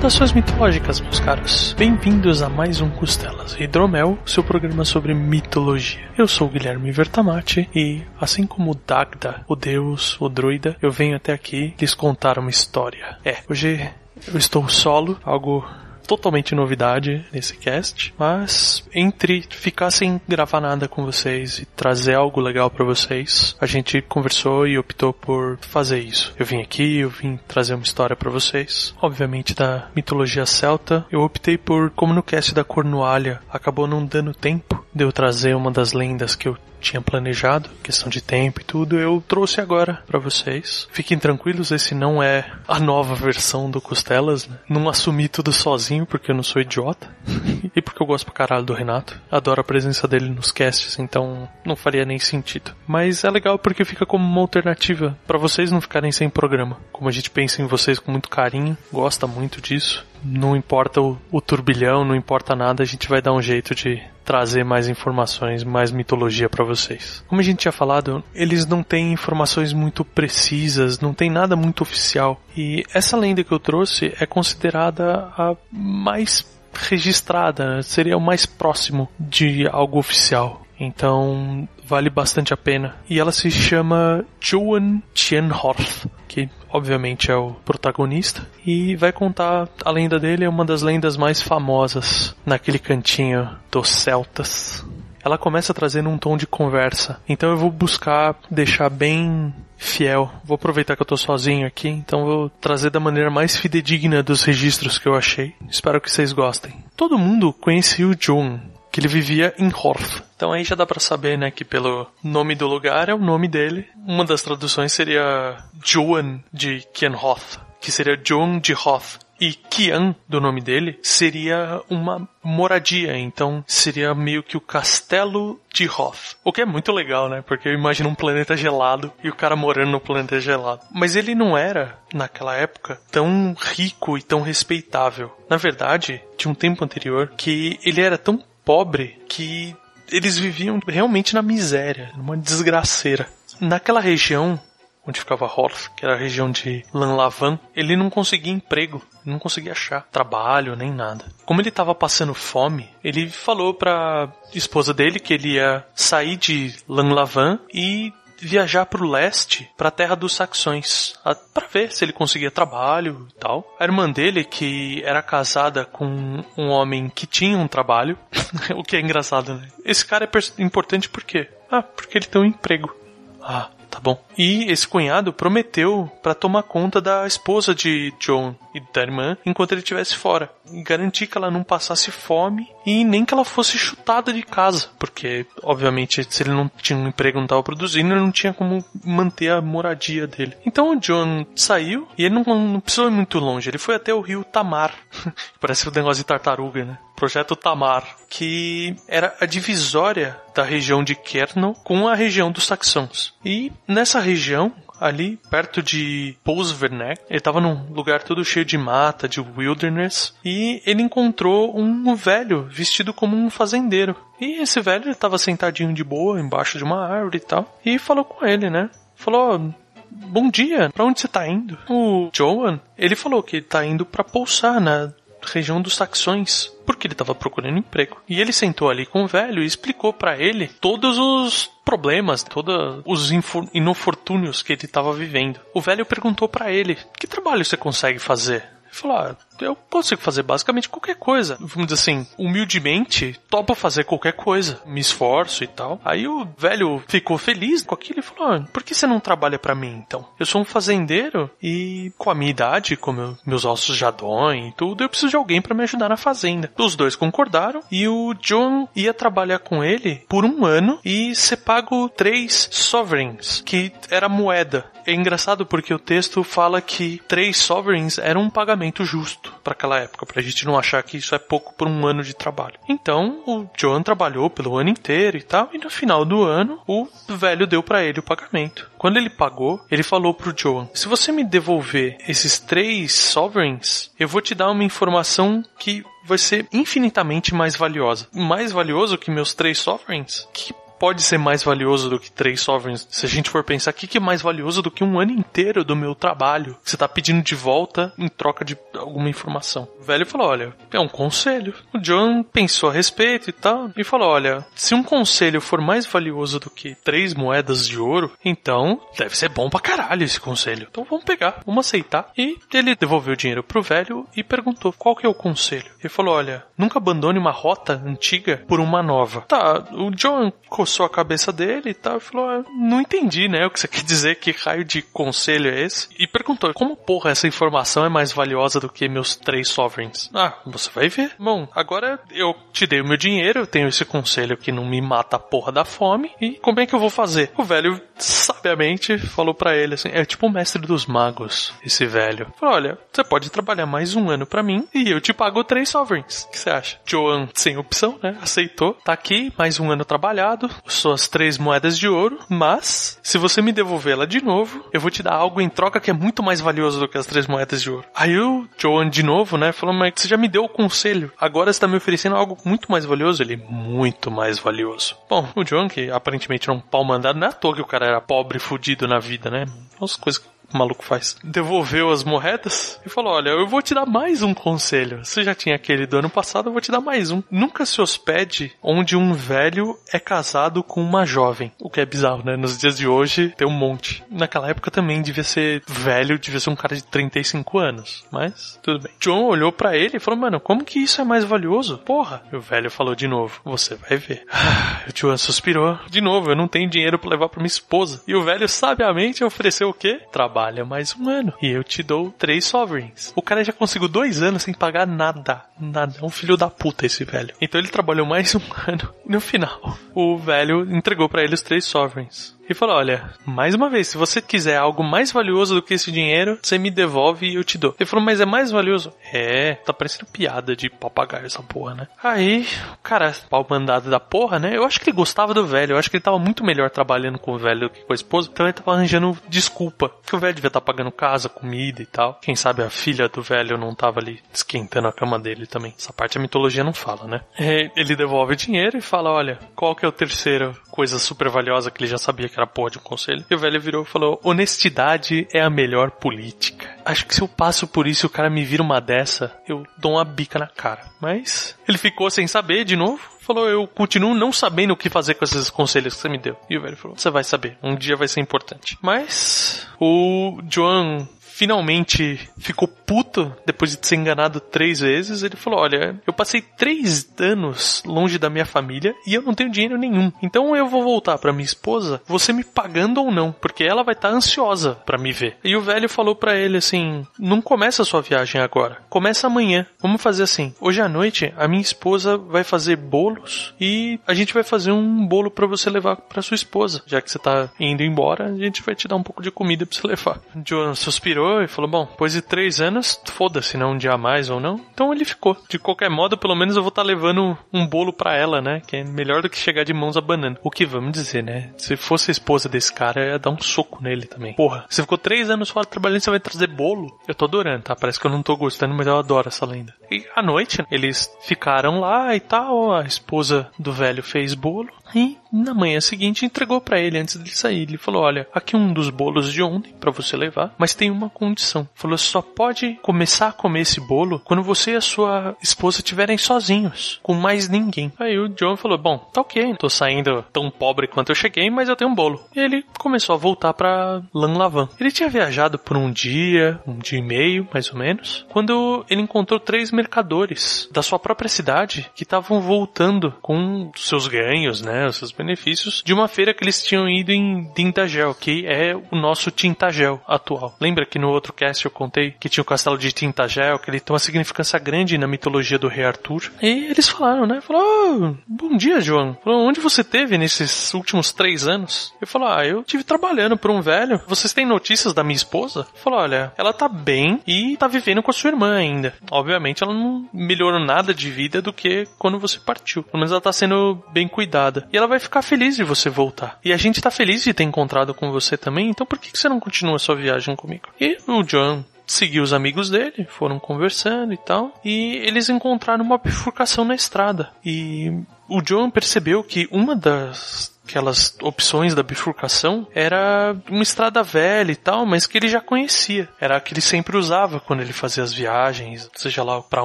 Saudações mitológicas, meus caros. Bem-vindos a mais um Costelas Hidromel, seu programa sobre mitologia. Eu sou o Guilherme Vertamati e, assim como Dagda, o deus, o druida, eu venho até aqui lhes contar uma história. É, hoje eu estou solo, algo totalmente novidade nesse cast, mas entre ficar sem gravar nada com vocês e trazer algo legal para vocês, a gente conversou e optou por fazer isso. Eu vim aqui, eu vim trazer uma história para vocês, obviamente da mitologia celta. Eu optei por, como no cast da Cornualha, acabou não dando tempo de eu trazer uma das lendas que eu tinha planejado, questão de tempo e tudo, eu trouxe agora para vocês. Fiquem tranquilos, esse não é a nova versão do Costelas, né? Não assumi tudo sozinho porque eu não sou idiota e porque eu gosto pra caralho do Renato. Adoro a presença dele nos casts, então não faria nem sentido. Mas é legal porque fica como uma alternativa para vocês não ficarem sem programa. Como a gente pensa em vocês com muito carinho, gosta muito disso. Não importa o, o turbilhão, não importa nada, a gente vai dar um jeito de trazer mais informações, mais mitologia para vocês. Como a gente tinha falado, eles não têm informações muito precisas, não tem nada muito oficial. E essa lenda que eu trouxe é considerada a mais registrada, seria o mais próximo de algo oficial. Então, vale bastante a pena. E ela se chama Joan Tienhorth, que obviamente é o protagonista, e vai contar a lenda dele, é uma das lendas mais famosas naquele cantinho dos celtas. Ela começa trazendo um tom de conversa, então eu vou buscar deixar bem fiel. Vou aproveitar que eu tô sozinho aqui, então vou trazer da maneira mais fidedigna dos registros que eu achei. Espero que vocês gostem. Todo mundo conhecia o John, que ele vivia em Horth. Então aí já dá para saber, né, que pelo nome do lugar é o nome dele. Uma das traduções seria Joan de Kienhoth, que seria John de Hoth. E Kian, do nome dele, seria uma moradia, então seria meio que o castelo de Hoth. O que é muito legal, né? Porque eu imagino um planeta gelado e o cara morando no planeta gelado. Mas ele não era, naquela época, tão rico e tão respeitável. Na verdade, de um tempo anterior, que ele era tão pobre que eles viviam realmente na miséria, numa desgraceira. Naquela região onde ficava Horth, que era a região de Lanlavan, ele não conseguia emprego, não conseguia achar trabalho nem nada. Como ele estava passando fome, ele falou para esposa dele que ele ia sair de Lanlavan e viajar para o leste, para a terra dos saxões, para ver se ele conseguia trabalho e tal. A irmã dele, que era casada com um homem que tinha um trabalho, o que é engraçado, né? Esse cara é importante por quê? Ah, porque ele tem um emprego. Ah, tá bom. E esse cunhado prometeu para tomar conta da esposa de John e da irmã enquanto ele estivesse fora. E garantir que ela não passasse fome e nem que ela fosse chutada de casa. Porque, obviamente, se ele não tinha um emprego não estava produzindo, ele não tinha como manter a moradia dele. Então o John saiu e ele não, não precisou ir muito longe. Ele foi até o rio Tamar. Parece um negócio de tartaruga, né? Projeto Tamar, que era a divisória da região de Kernel com a região dos saxões. E nessa região, ali perto de Pousverneck. Ele estava num lugar todo cheio de mata, de wilderness, e ele encontrou um velho vestido como um fazendeiro. E esse velho estava sentadinho de boa embaixo de uma árvore e tal, e falou com ele, né? Falou: Bom dia, para onde você tá indo? O Joan, ele falou que tá indo para pousar na região dos saxões, porque ele estava procurando emprego. E ele sentou ali com o velho e explicou para ele todos os problemas, todos os infortúnios que ele estava vivendo. O velho perguntou para ele: "Que trabalho você consegue fazer?" Ele falou: ah, eu consigo fazer basicamente qualquer coisa. Vamos dizer assim, humildemente, topo fazer qualquer coisa. Me esforço e tal. Aí o velho ficou feliz com aquilo e falou: ah, por que você não trabalha para mim então? Eu sou um fazendeiro e com a minha idade, com meu, meus ossos já doem e tudo, eu preciso de alguém para me ajudar na fazenda. Os dois concordaram e o John ia trabalhar com ele por um ano e ser pago três sovereigns, que era moeda. É engraçado porque o texto fala que três sovereigns era um pagamento justo para aquela época, pra gente não achar que isso é pouco por um ano de trabalho. Então, o John trabalhou pelo ano inteiro e tal, e no final do ano, o velho deu para ele o pagamento. Quando ele pagou, ele falou pro Joan: "Se você me devolver esses três sovereigns, eu vou te dar uma informação que vai ser infinitamente mais valiosa. Mais valioso que meus três sovereigns? Que pode ser mais valioso do que três sovereigns. Se a gente for pensar, o que, que é mais valioso do que um ano inteiro do meu trabalho? Você tá pedindo de volta em troca de alguma informação. O velho falou: olha, é um conselho. O John pensou a respeito e tal, e falou: olha, se um conselho for mais valioso do que três moedas de ouro, então deve ser bom pra caralho esse conselho. Então vamos pegar, vamos aceitar. E ele devolveu o dinheiro pro velho e perguntou: qual que é o conselho? Ele falou: olha, nunca abandone uma rota antiga por uma nova. Tá, o John coçou a cabeça dele e tal, e falou: ah, Não entendi, né? O que você quer dizer, que raio de conselho é esse? E perguntou: Como porra essa informação é mais valiosa do que meus três sovereigns? Ah, você vai ver. Bom, agora eu te dei o meu dinheiro, eu tenho esse conselho que não me mata a porra da fome, e como é que eu vou fazer? O velho sabiamente falou para ele assim: É tipo o mestre dos magos, esse velho. Falou: Olha, você pode trabalhar mais um ano para mim e eu te pago três sovereigns. O que você acha? Joan, sem opção, né? Aceitou. Tá aqui, mais um ano trabalhado suas três moedas de ouro, mas se você me devolver ela de novo, eu vou te dar algo em troca que é muito mais valioso do que as três moedas de ouro. Aí o Joan de novo, né, falou, mas você já me deu o conselho, agora você tá me oferecendo algo muito mais valioso? Ele, muito mais valioso. Bom, o Joan, que aparentemente era um pau mandado, não é à toa que o cara era pobre e fudido na vida, né? Umas coisas o maluco faz. Devolveu as moedas e falou: Olha, eu vou te dar mais um conselho. Você já tinha aquele do ano passado, eu vou te dar mais um. Nunca se hospede onde um velho é casado com uma jovem. O que é bizarro, né? Nos dias de hoje tem um monte. Naquela época também devia ser velho, devia ser um cara de 35 anos. Mas tudo bem. John olhou para ele e falou: Mano, como que isso é mais valioso? Porra. E o velho falou de novo: Você vai ver. o John suspirou. De novo, eu não tenho dinheiro para levar para minha esposa. E o velho sabiamente ofereceu o quê? Trabalho trabalha mais um ano e eu te dou três sovereigns. O cara já conseguiu dois anos sem pagar nada. Nada. É um filho da puta esse velho. Então ele trabalhou mais um ano e no final o velho entregou para ele os três sovereigns e falou: Olha, mais uma vez, se você quiser algo mais valioso do que esse dinheiro, você me devolve e eu te dou. Ele falou: Mas é mais valioso? É, tá parecendo piada de papagaio essa porra, né? Aí, cara, pau mandado da porra, né? Eu acho que ele gostava do velho, eu acho que ele tava muito melhor trabalhando com o velho do que com a esposa, então ele tava arranjando desculpa. Que o velho devia estar tá pagando casa, comida e tal. Quem sabe a filha do velho não tava ali esquentando a cama dele também. Essa parte a mitologia não fala, né? É, ele devolve o dinheiro e fala: Olha, qual que é o terceiro coisa super valiosa que ele já sabia que era porra de um conselho. E o velho virou e falou: honestidade é a melhor política. Acho que se eu passo por isso e o cara me vira uma dessa, eu dou uma bica na cara. Mas ele ficou sem saber de novo falou: Eu continuo não sabendo o que fazer com esses conselhos que você me deu. E o velho falou: Você vai saber, um dia vai ser importante. Mas o Joan finalmente ficou puto depois de ser enganado três vezes. Ele falou: Olha, eu passei três anos longe da minha família e eu não tenho dinheiro nenhum. Então eu vou voltar para minha esposa, você me pagando ou não, porque ela vai estar tá ansiosa para me ver. E o velho falou para ele assim: Não começa a sua viagem agora, começa amanhã. Vamos fazer assim: hoje à noite a minha esposa vai fazer bolos e a gente vai fazer um bolo para você levar para sua esposa. Já que você tá indo embora, a gente vai te dar um pouco de comida para você levar. Joan suspirou e falou: Bom, depois de três anos, foda-se, não um dia mais ou não. Então ele ficou. De qualquer modo, pelo menos eu vou estar tá levando um bolo para ela, né? Que é melhor do que chegar de mãos abanando. O que vamos dizer, né? Se fosse a esposa desse cara, ia dar um soco nele também. Porra, você ficou três anos fora trabalhando, você vai trazer bolo? Eu tô adorando, tá? Parece que eu não tô gostando, mas eu adoro essa lenda. E à noite eles ficaram lá e tal, a esposa do velho fez bolo e na manhã seguinte entregou para ele antes de sair. Ele falou: "Olha, aqui um dos bolos de ontem para você levar, mas tem uma condição". Falou: "Só pode começar a comer esse bolo quando você e a sua esposa estiverem sozinhos, com mais ninguém". Aí o John falou: "Bom, tá OK, tô saindo tão pobre quanto eu cheguei, mas eu tenho um bolo". E ele começou a voltar para Lanlavan. Ele tinha viajado por um dia, um dia e meio, mais ou menos, quando ele encontrou três mercadores da sua própria cidade que estavam voltando com seus ganhos, né? Os seus benefícios de uma feira que eles tinham ido em Tintagel, que é o nosso Tintagel atual. Lembra que no outro cast eu contei que tinha o castelo de Tintagel, que ele tem uma significância grande na mitologia do rei Arthur? E eles falaram, né? Falaram, oh, bom dia, João. Falou, onde você teve nesses últimos três anos? Eu falou, ah, eu tive trabalhando por um velho. Vocês têm notícias da minha esposa? Falou, olha, ela tá bem e tá vivendo com a sua irmã ainda. Obviamente ela não melhorou nada de vida do que quando você partiu. Pelo menos ela tá sendo bem cuidada. E ela vai ficar feliz de você voltar. E a gente tá feliz de ter encontrado com você também, então por que você não continua sua viagem comigo? E o John seguiu os amigos dele, foram conversando e tal, e eles encontraram uma bifurcação na estrada. E o John percebeu que uma das aquelas opções da bifurcação era uma estrada velha e tal, mas que ele já conhecia. Era a que ele sempre usava quando ele fazia as viagens, seja lá para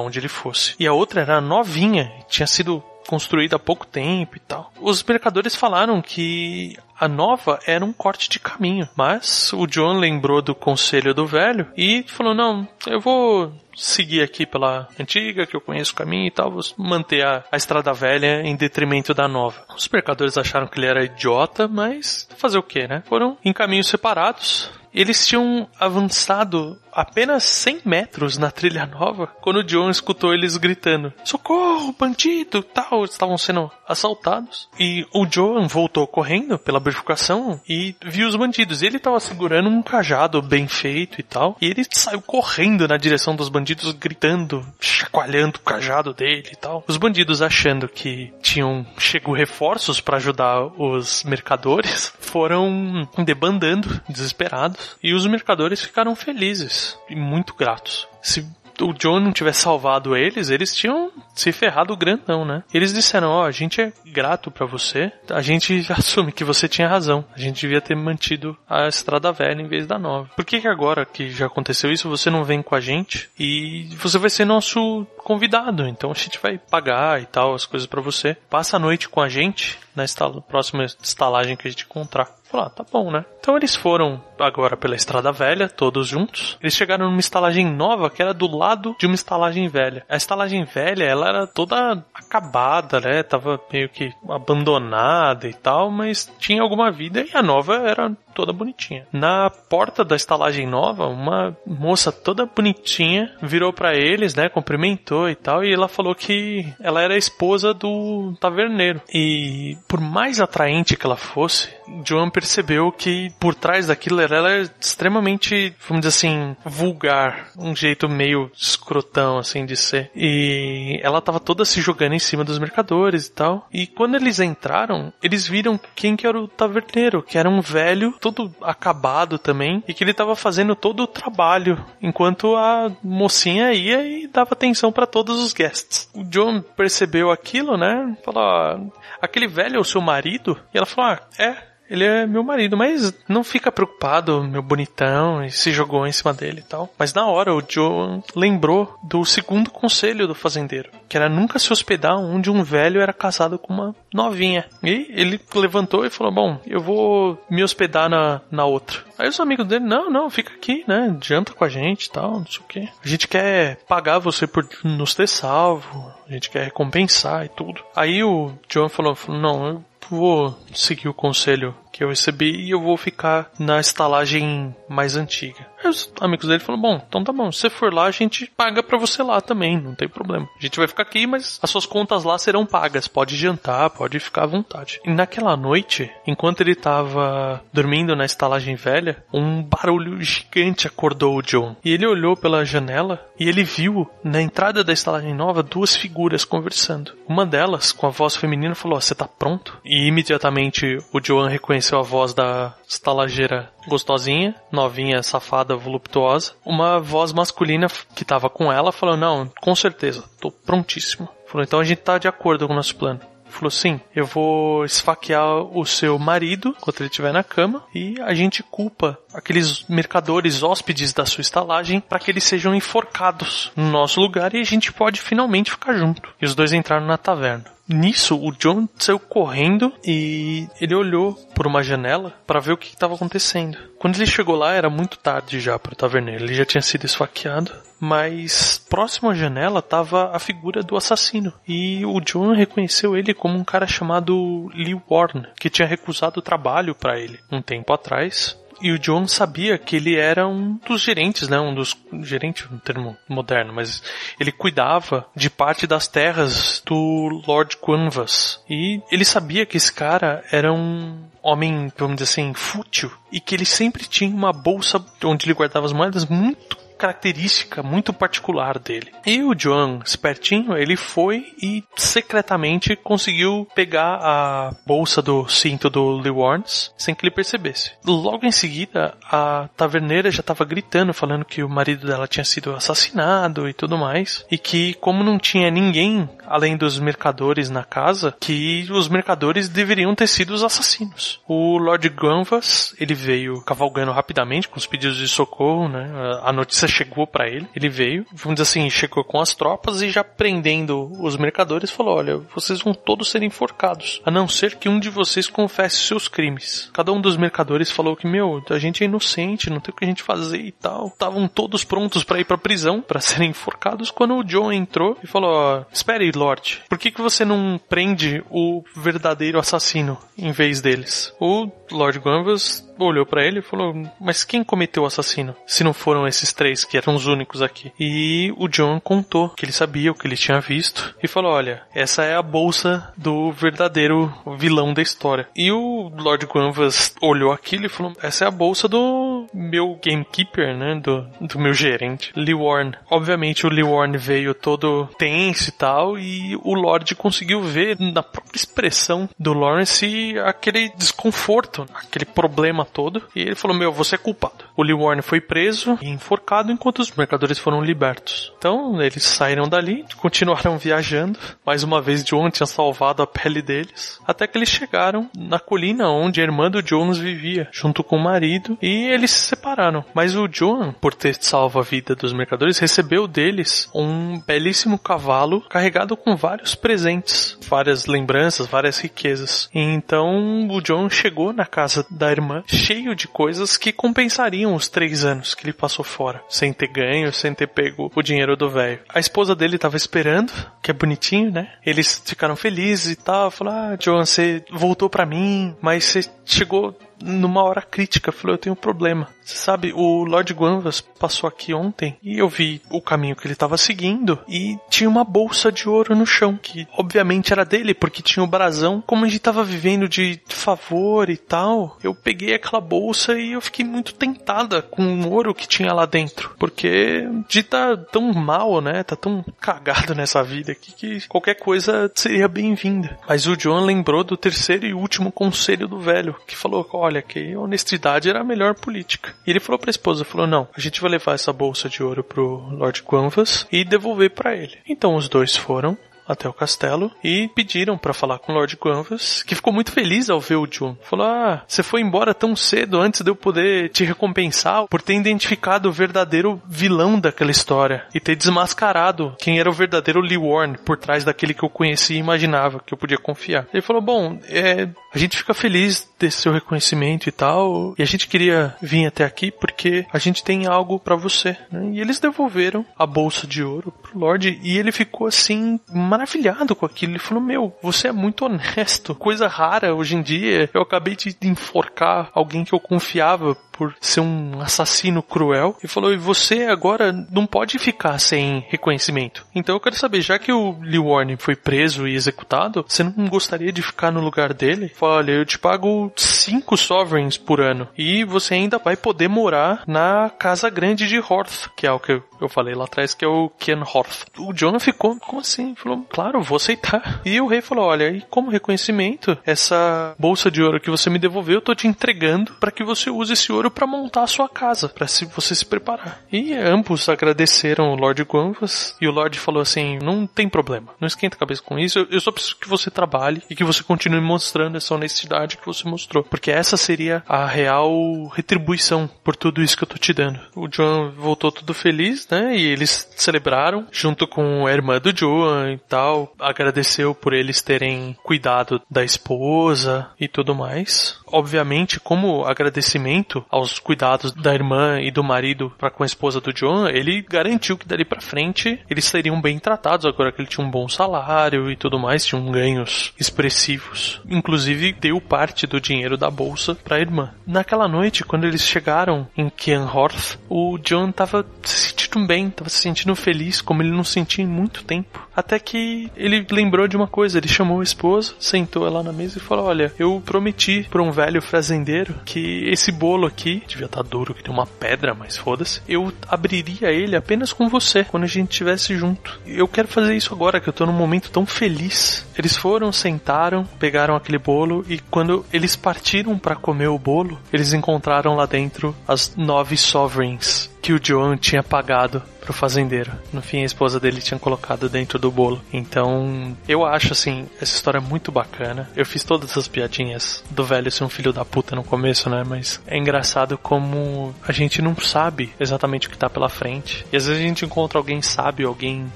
onde ele fosse. E a outra era novinha, tinha sido construída há pouco tempo e tal. Os mercadores falaram que a nova era um corte de caminho, mas o John lembrou do conselho do velho e falou: Não, eu vou seguir aqui pela antiga, que eu conheço o caminho e tal, vou manter a, a estrada velha em detrimento da nova. Os mercadores acharam que ele era idiota, mas fazer o que, né? Foram em caminhos separados. Eles tinham avançado apenas 100 metros na trilha nova quando o John escutou eles gritando: Socorro, bandido! Tal, estavam sendo assaltados. E o John voltou correndo pela bifurcação e viu os bandidos. Ele estava segurando um cajado bem feito e tal. E ele saiu correndo na direção dos bandidos, gritando, chacoalhando o cajado dele e tal. Os bandidos achando que tinham chego reforços para ajudar os mercadores foram debandando, desesperados. E os mercadores ficaram felizes e muito gratos. Se o John não tivesse salvado eles, eles tinham se ferrado grandão, né? Eles disseram: Ó, oh, a gente é grato para você, a gente assume que você tinha razão, a gente devia ter mantido a estrada velha em vez da nova. Por que, que agora que já aconteceu isso, você não vem com a gente e você vai ser nosso convidado? Então a gente vai pagar e tal, as coisas para você. Passa a noite com a gente na próxima estalagem que a gente encontrar. Falar, ah, tá bom, né? Então eles foram agora pela estrada velha, todos juntos. Eles chegaram numa estalagem nova que era do lado de uma estalagem velha. A estalagem velha, ela era toda acabada, né? Tava meio que abandonada e tal, mas tinha alguma vida e a nova era toda bonitinha. Na porta da estalagem nova, uma moça toda bonitinha virou para eles, né, cumprimentou e tal, e ela falou que ela era a esposa do taverneiro. E por mais atraente que ela fosse, Joan percebeu que por trás daquilo ela era extremamente, vamos dizer assim, vulgar, um jeito meio escrotão assim de ser. E ela tava toda se jogando em cima dos mercadores e tal. E quando eles entraram, eles viram quem que era o taverneiro, que era um velho todo acabado também e que ele tava fazendo todo o trabalho enquanto a mocinha ia e dava atenção para todos os guests. O John percebeu aquilo, né? Falou: ah, aquele velho é o seu marido? E ela falou: ah, é. Ele é meu marido, mas não fica preocupado, meu bonitão, e se jogou em cima dele e tal. Mas na hora o Joe lembrou do segundo conselho do fazendeiro, que era nunca se hospedar onde um velho era casado com uma novinha. E ele levantou e falou: Bom, eu vou me hospedar na, na outra. Aí os amigos dele, não, não, fica aqui, né? Janta com a gente e tal, não sei o quê. A gente quer pagar você por nos ter salvo, a gente quer recompensar e tudo. Aí o John falou, falou não, eu vou seguir o conselho que eu recebi e eu vou ficar na estalagem mais antiga. Aí os amigos dele falaram: Bom, então tá bom, se você for lá, a gente paga para você lá também, não tem problema. A gente vai ficar aqui, mas as suas contas lá serão pagas. Pode jantar, pode ficar à vontade. E naquela noite, enquanto ele tava dormindo na estalagem velha, um barulho gigante acordou o John. E ele olhou pela janela e ele viu na entrada da estalagem nova duas figuras conversando. Uma delas, com a voz feminina, falou: Você tá pronto? E imediatamente o Joan reconheceu a voz da estalageira gostosinha, novinha, safada, voluptuosa, uma voz masculina que tava com ela falou: Não, com certeza, tô prontíssimo. Falou: Então a gente tá de acordo com o nosso plano falou assim: eu vou esfaquear o seu marido enquanto ele estiver na cama e a gente culpa aqueles mercadores hóspedes da sua estalagem para que eles sejam enforcados no nosso lugar e a gente pode finalmente ficar junto. E os dois entraram na taverna. Nisso, o John saiu correndo e ele olhou por uma janela para ver o que estava acontecendo. Quando ele chegou lá, era muito tarde já para o taverneiro. Ele já tinha sido esfaqueado, mas próximo à janela estava a figura do assassino. E o John reconheceu ele como um cara chamado Lee Warren, que tinha recusado trabalho para ele um tempo atrás e o John sabia que ele era um dos gerentes, né? Um dos gerente, um termo moderno, mas ele cuidava de parte das terras do Lord Quanvas. E ele sabia que esse cara era um homem, vamos dizer assim, fútil e que ele sempre tinha uma bolsa onde ele guardava as moedas muito característica muito particular dele. E o John, espertinho, ele foi e secretamente conseguiu pegar a bolsa do cinto do Lee Warnes sem que ele percebesse. Logo em seguida, a taverneira já estava gritando, falando que o marido dela tinha sido assassinado e tudo mais, e que como não tinha ninguém além dos mercadores na casa, que os mercadores deveriam ter sido os assassinos. O Lord Granvas, ele veio cavalgando rapidamente com os pedidos de socorro, né? A notícia chegou para ele, ele veio, vamos dizer assim, chegou com as tropas e já prendendo os mercadores falou: "Olha, vocês vão todos ser enforcados, a não ser que um de vocês confesse seus crimes". Cada um dos mercadores falou que, meu, a gente é inocente, não tem o que a gente fazer e tal. Estavam todos prontos para ir para prisão, para serem enforcados quando o John entrou e falou: "Espere, Lorde, por que que você não prende o verdadeiro assassino em vez deles?". O Lord Granville olhou para ele e falou: Mas quem cometeu o assassino? Se não foram esses três que eram os únicos aqui. E o John contou que ele sabia o que ele tinha visto e falou: Olha, essa é a bolsa do verdadeiro vilão da história. E o Lord Granvas olhou aquilo e falou: Essa é a bolsa do meu gamekeeper, né? Do, do meu gerente, Lee Warren. Obviamente o Lee Warren veio todo tenso e tal, e o Lord conseguiu ver na própria expressão do Lawrence aquele desconforto, aquele problema todo. E ele falou: Meu, você é culpado. O Lee Warren foi preso e enforcado enquanto os mercadores foram libertos. Então eles saíram dali, continuaram viajando. Mais uma vez, John tinha salvado a pele deles. Até que eles chegaram na colina onde a irmã do Jones vivia, junto com o marido, e eles se separaram. Mas o John, por ter salvo a vida dos mercadores, recebeu deles um belíssimo cavalo carregado com vários presentes, várias lembranças, várias riquezas. Então o John chegou na casa da irmã cheio de coisas que compensariam os três anos que ele passou fora, sem ter ganho, sem ter pego o dinheiro do velho. A esposa dele tava esperando, que é bonitinho, né? Eles ficaram felizes e tal, falaram, ah, John, você voltou para mim, mas você chegou numa hora crítica, falou, eu tenho um problema. Você sabe, o Lord Guanvas passou aqui ontem e eu vi o caminho que ele estava seguindo e tinha uma bolsa de ouro no chão, que obviamente era dele, porque tinha o brasão. Como a gente estava vivendo de favor e tal, eu peguei aquela bolsa e eu fiquei muito tentada com o ouro que tinha lá dentro. Porque de tá tão mal, né? Tá tão cagado nessa vida aqui que qualquer coisa seria bem-vinda. Mas o John lembrou do terceiro e último conselho do velho, que falou, olha, que honestidade era a melhor política. E ele falou para a esposa, falou, não, a gente vai levar essa bolsa de ouro pro Lord Quanvas e devolver para ele. Então os dois foram, até o castelo e pediram para falar com o Lord Quanvas, que ficou muito feliz ao ver o John. Falou: Ah, você foi embora tão cedo antes de eu poder te recompensar por ter identificado o verdadeiro vilão daquela história e ter desmascarado quem era o verdadeiro Lee Warren por trás daquele que eu conhecia e imaginava que eu podia confiar. Ele falou: Bom, é, a gente fica feliz desse seu reconhecimento e tal, e a gente queria vir até aqui porque a gente tem algo para você. Né? E eles devolveram a bolsa de ouro pro Lord e ele ficou assim maravilhado com aquilo. Ele falou: Meu, você é muito honesto. Coisa rara hoje em dia. Eu acabei de enforcar alguém que eu confiava por ser um assassino cruel. E falou: E você agora não pode ficar sem reconhecimento. Então eu quero saber, já que o Lee Warren foi preso e executado, você não gostaria de ficar no lugar dele? Fala, olha, eu te pago cinco sovereigns por ano. E você ainda vai poder morar na casa grande de Horth, que é o que eu falei lá atrás, que é o Ken Horth. O Jonah ficou, como assim? Falou, claro, vou aceitar. E o rei falou, olha, e como reconhecimento, essa bolsa de ouro que você me devolveu, eu tô te entregando para que você use esse ouro ouro para montar a sua casa, para se você se preparar. E ambos agradeceram o Lord Guanvas e o Lord falou assim: "Não tem problema, não esquenta a cabeça com isso. Eu, eu só preciso que você trabalhe e que você continue mostrando essa honestidade que você mostrou, porque essa seria a real retribuição por tudo isso que eu tô te dando." O Joan voltou tudo feliz, né? E eles celebraram junto com a irmã do Joan e tal, agradeceu por eles terem cuidado da esposa e tudo mais. Obviamente, como agradecimento aos cuidados da irmã e do marido para com a esposa do John, ele garantiu que dali para frente eles seriam bem tratados agora que ele tinha um bom salário e tudo mais, tinham ganhos expressivos. Inclusive deu parte do dinheiro da bolsa para a irmã. Naquela noite, quando eles chegaram em Kianhorth, o John tava se sentindo bem, tava se sentindo feliz, como ele não sentia em muito tempo. Até que ele lembrou de uma coisa, ele chamou a esposa, sentou ela na mesa e falou: "Olha, eu prometi para um velho fazendeiro que esse bolo aqui, devia estar tá duro, que tem uma pedra, mas foda-se, eu abriria ele apenas com você, quando a gente estivesse junto. Eu quero fazer isso agora, que eu tô num momento tão feliz. Eles foram, sentaram, pegaram aquele bolo e quando eles partiram para comer o bolo, eles encontraram lá dentro as nove sovereigns que o Joan tinha pagado pro fazendeiro. No fim, a esposa dele tinha colocado dentro do bolo. Então, eu acho assim, essa história é muito bacana. Eu fiz todas essas piadinhas do velho ser um filho da puta no começo, né? Mas é engraçado como a gente não sabe exatamente o que tá pela frente. E às vezes a gente encontra alguém sábio, alguém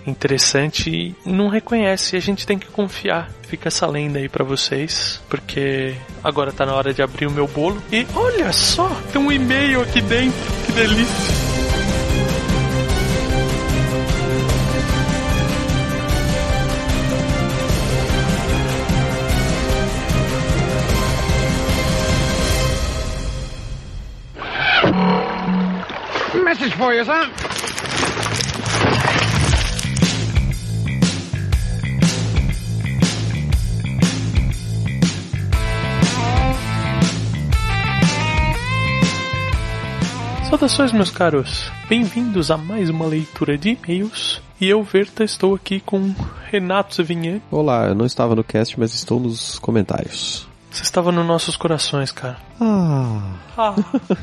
interessante e não reconhece. E a gente tem que confiar. Fica essa lenda aí para vocês, porque agora tá na hora de abrir o meu bolo. E olha só, tem um e-mail aqui dentro. Que delícia. For you, sir. Saudações, meus caros! Bem-vindos a mais uma leitura de e-mails. E eu, Verta, estou aqui com Renato Sevignan. Olá, eu não estava no cast, mas estou nos comentários. Você estava nos nossos corações, cara. Ah. Ah.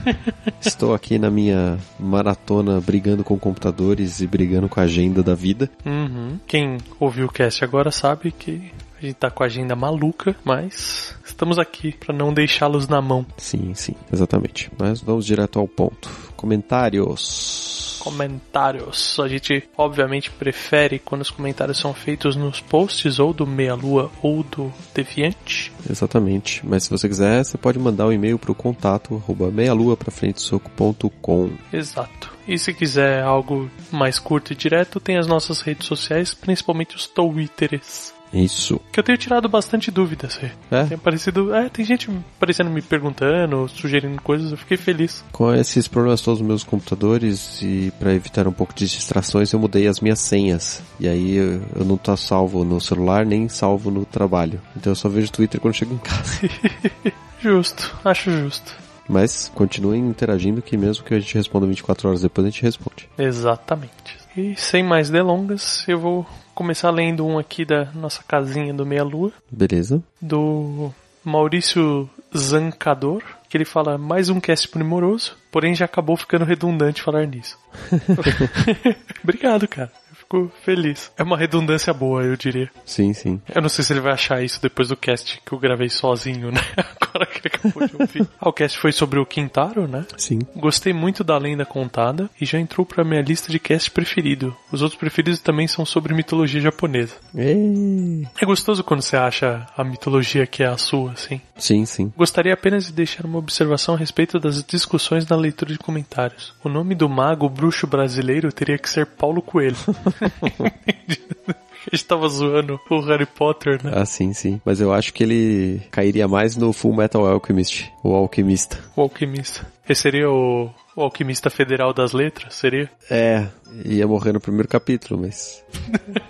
Estou aqui na minha maratona brigando com computadores e brigando com a agenda da vida. Uhum. Quem ouviu o cast agora sabe que a gente tá com a agenda maluca, mas estamos aqui para não deixá-los na mão. Sim, sim, exatamente. Mas vamos direto ao ponto. Comentários. Comentários. A gente obviamente prefere quando os comentários são feitos nos posts ou do Meia Lua ou do Deviante. Exatamente. Mas se você quiser, você pode mandar um e-mail para o contato arroba meialua frente soco.com. Exato. E se quiser algo mais curto e direto, tem as nossas redes sociais, principalmente os Twitters. Isso. Que eu tenho tirado bastante dúvidas. É? Tem aparecido. É, tem gente aparecendo me perguntando, sugerindo coisas, eu fiquei feliz. Com esses problemas todos meus computadores e para evitar um pouco de distrações, eu mudei as minhas senhas. E aí eu, eu não tô salvo no celular nem salvo no trabalho. Então eu só vejo Twitter quando chego em casa. justo, acho justo. Mas continuem interagindo que mesmo que a gente responda 24 horas depois, a gente responde. Exatamente. E sem mais delongas, eu vou começar lendo um aqui da nossa casinha do Meia Lua, Beleza? do Maurício Zancador, que ele fala mais um cast primoroso, porém já acabou ficando redundante falar nisso. Obrigado, cara. Fico feliz. É uma redundância boa, eu diria. Sim, sim. Eu não sei se ele vai achar isso depois do cast que eu gravei sozinho, né? Agora que ele acabou de ouvir. Ah, o cast foi sobre o Quintaro, né? Sim. Gostei muito da lenda contada e já entrou pra minha lista de cast preferido. Os outros preferidos também são sobre mitologia japonesa. Ei. É gostoso quando você acha a mitologia que é a sua, assim. Sim, sim. Gostaria apenas de deixar uma observação a respeito das discussões na leitura de comentários. O nome do mago bruxo brasileiro teria que ser Paulo Coelho. A gente tava zoando o Harry Potter, né? Ah, sim, sim. Mas eu acho que ele cairia mais no Full Metal Alchemist, o alquimista. O alquimista. Esse seria o, o alquimista federal das letras? Seria? É, ia morrer no primeiro capítulo, mas.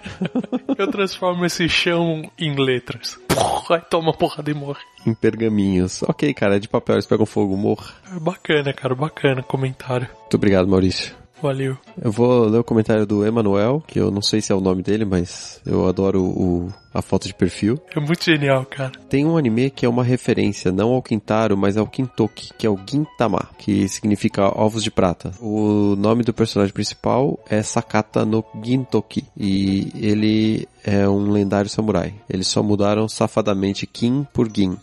Eu transformo esse chão em letras. Aí toma porrada e morre. Em pergaminhos. Ok, cara, é de papel, eles pegam fogo, morra. É bacana, cara, bacana comentário. Muito obrigado, Maurício. Valeu. Eu vou ler o comentário do Emanuel, que eu não sei se é o nome dele, mas eu adoro o, a foto de perfil. É muito genial, cara. Tem um anime que é uma referência não ao Quintaro, mas ao Kintoki, que é o Gintama, que significa ovos de prata. O nome do personagem principal é Sakata no Gintoki, e ele é um lendário samurai. Eles só mudaram safadamente Kin por Gin,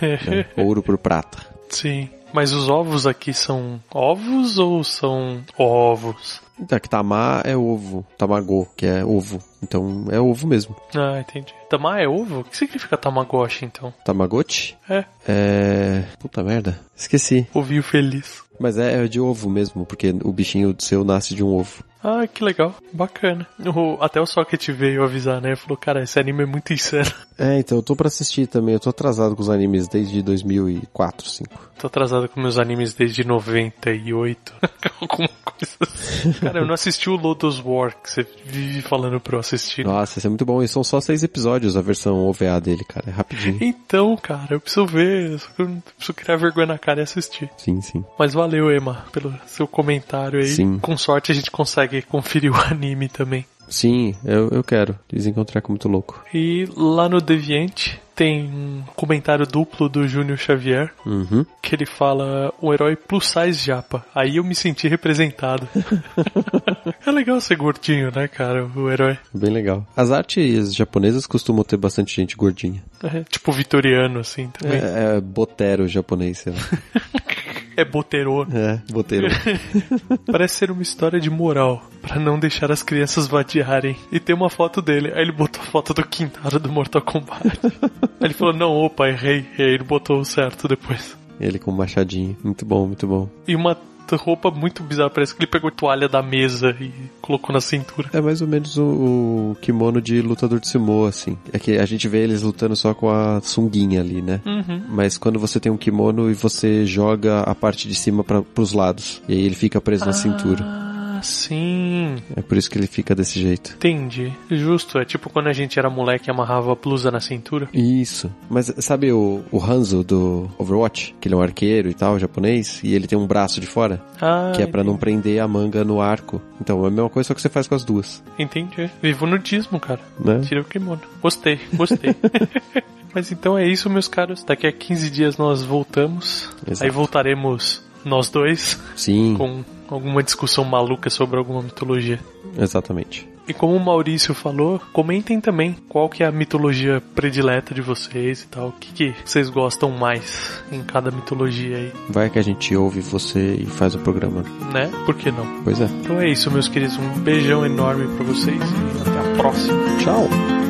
né? ouro por prata. Sim. Mas os ovos aqui são ovos ou são ovos? Então, que Tama é ovo, Tamago, que é ovo. Então é ovo mesmo. Ah, entendi. Tama é ovo? O que significa Tamagotchi, então? Tamagotchi? É. É. Puta merda. Esqueci. Ovinho feliz. Mas é de ovo mesmo, porque o bichinho seu nasce de um ovo. Ah, que legal. Bacana. O- até o Socket veio avisar, né? Falou, cara, esse anime é muito insano. É, então eu tô pra assistir também. Eu tô atrasado com os animes desde 2004, 2005. Tô atrasado com meus animes desde 98. Alguma. Cara, eu não assisti o Lotus War, que você vive falando pra eu assistir. Nossa, esse é muito bom. E são só seis episódios a versão OVA dele, cara. É rapidinho. Então, cara, eu preciso ver. Eu preciso criar vergonha na cara e assistir. Sim, sim. Mas valeu, Emma, pelo seu comentário aí. Sim. Com sorte a gente consegue conferir o anime também. Sim, eu, eu quero. Treco muito louco. E lá no Deviante tem um comentário duplo do Júnior Xavier, Uhum. que ele fala um herói plus size japa. Aí eu me senti representado. é legal ser gordinho, né, cara, o herói. Bem legal. As artes japonesas costumam ter bastante gente gordinha. É, tipo vitoriano, assim, também. É, é botero japonês, sei lá. É, boterô. É, boteiro. Parece ser uma história de moral, pra não deixar as crianças vadiarem. E tem uma foto dele. Aí ele botou a foto do Quintaro do Mortal Kombat. Aí ele falou, não, opa, errei. E aí ele botou o certo depois. Ele com o machadinho. Muito bom, muito bom. E uma roupa muito bizarra, parece que ele pegou a toalha da mesa e colocou na cintura. É mais ou menos o, o kimono de lutador de sumo, assim. É que a gente vê eles lutando só com a sunguinha ali, né? Uhum. Mas quando você tem um kimono e você joga a parte de cima para pros lados. E aí ele fica preso na cintura. Ah, sim. É por isso que ele fica desse jeito. Entendi. Justo, é tipo quando a gente era moleque e amarrava a blusa na cintura. Isso. Mas sabe o, o Hanzo do Overwatch? Que ele é um arqueiro e tal, japonês, e ele tem um braço de fora, Ah, que é pra não prender a manga no arco. Então é a mesma coisa, só que você faz com as duas, entendi. Vivo nudismo, cara. né? Tira o kimono. Gostei, gostei. Mas então é isso, meus caros. Daqui a 15 dias nós voltamos. Exato. Aí voltaremos nós dois Sim, com alguma discussão maluca sobre alguma mitologia. exatamente. E como o Maurício falou, comentem também qual que é a mitologia predileta de vocês e tal. O que, que vocês gostam mais em cada mitologia aí, Vai que a gente ouve você e faz o programa. né? Por que não? Pois é. Então é isso, meus queridos. Um beijão enorme pra vocês e até a próxima. Tchau!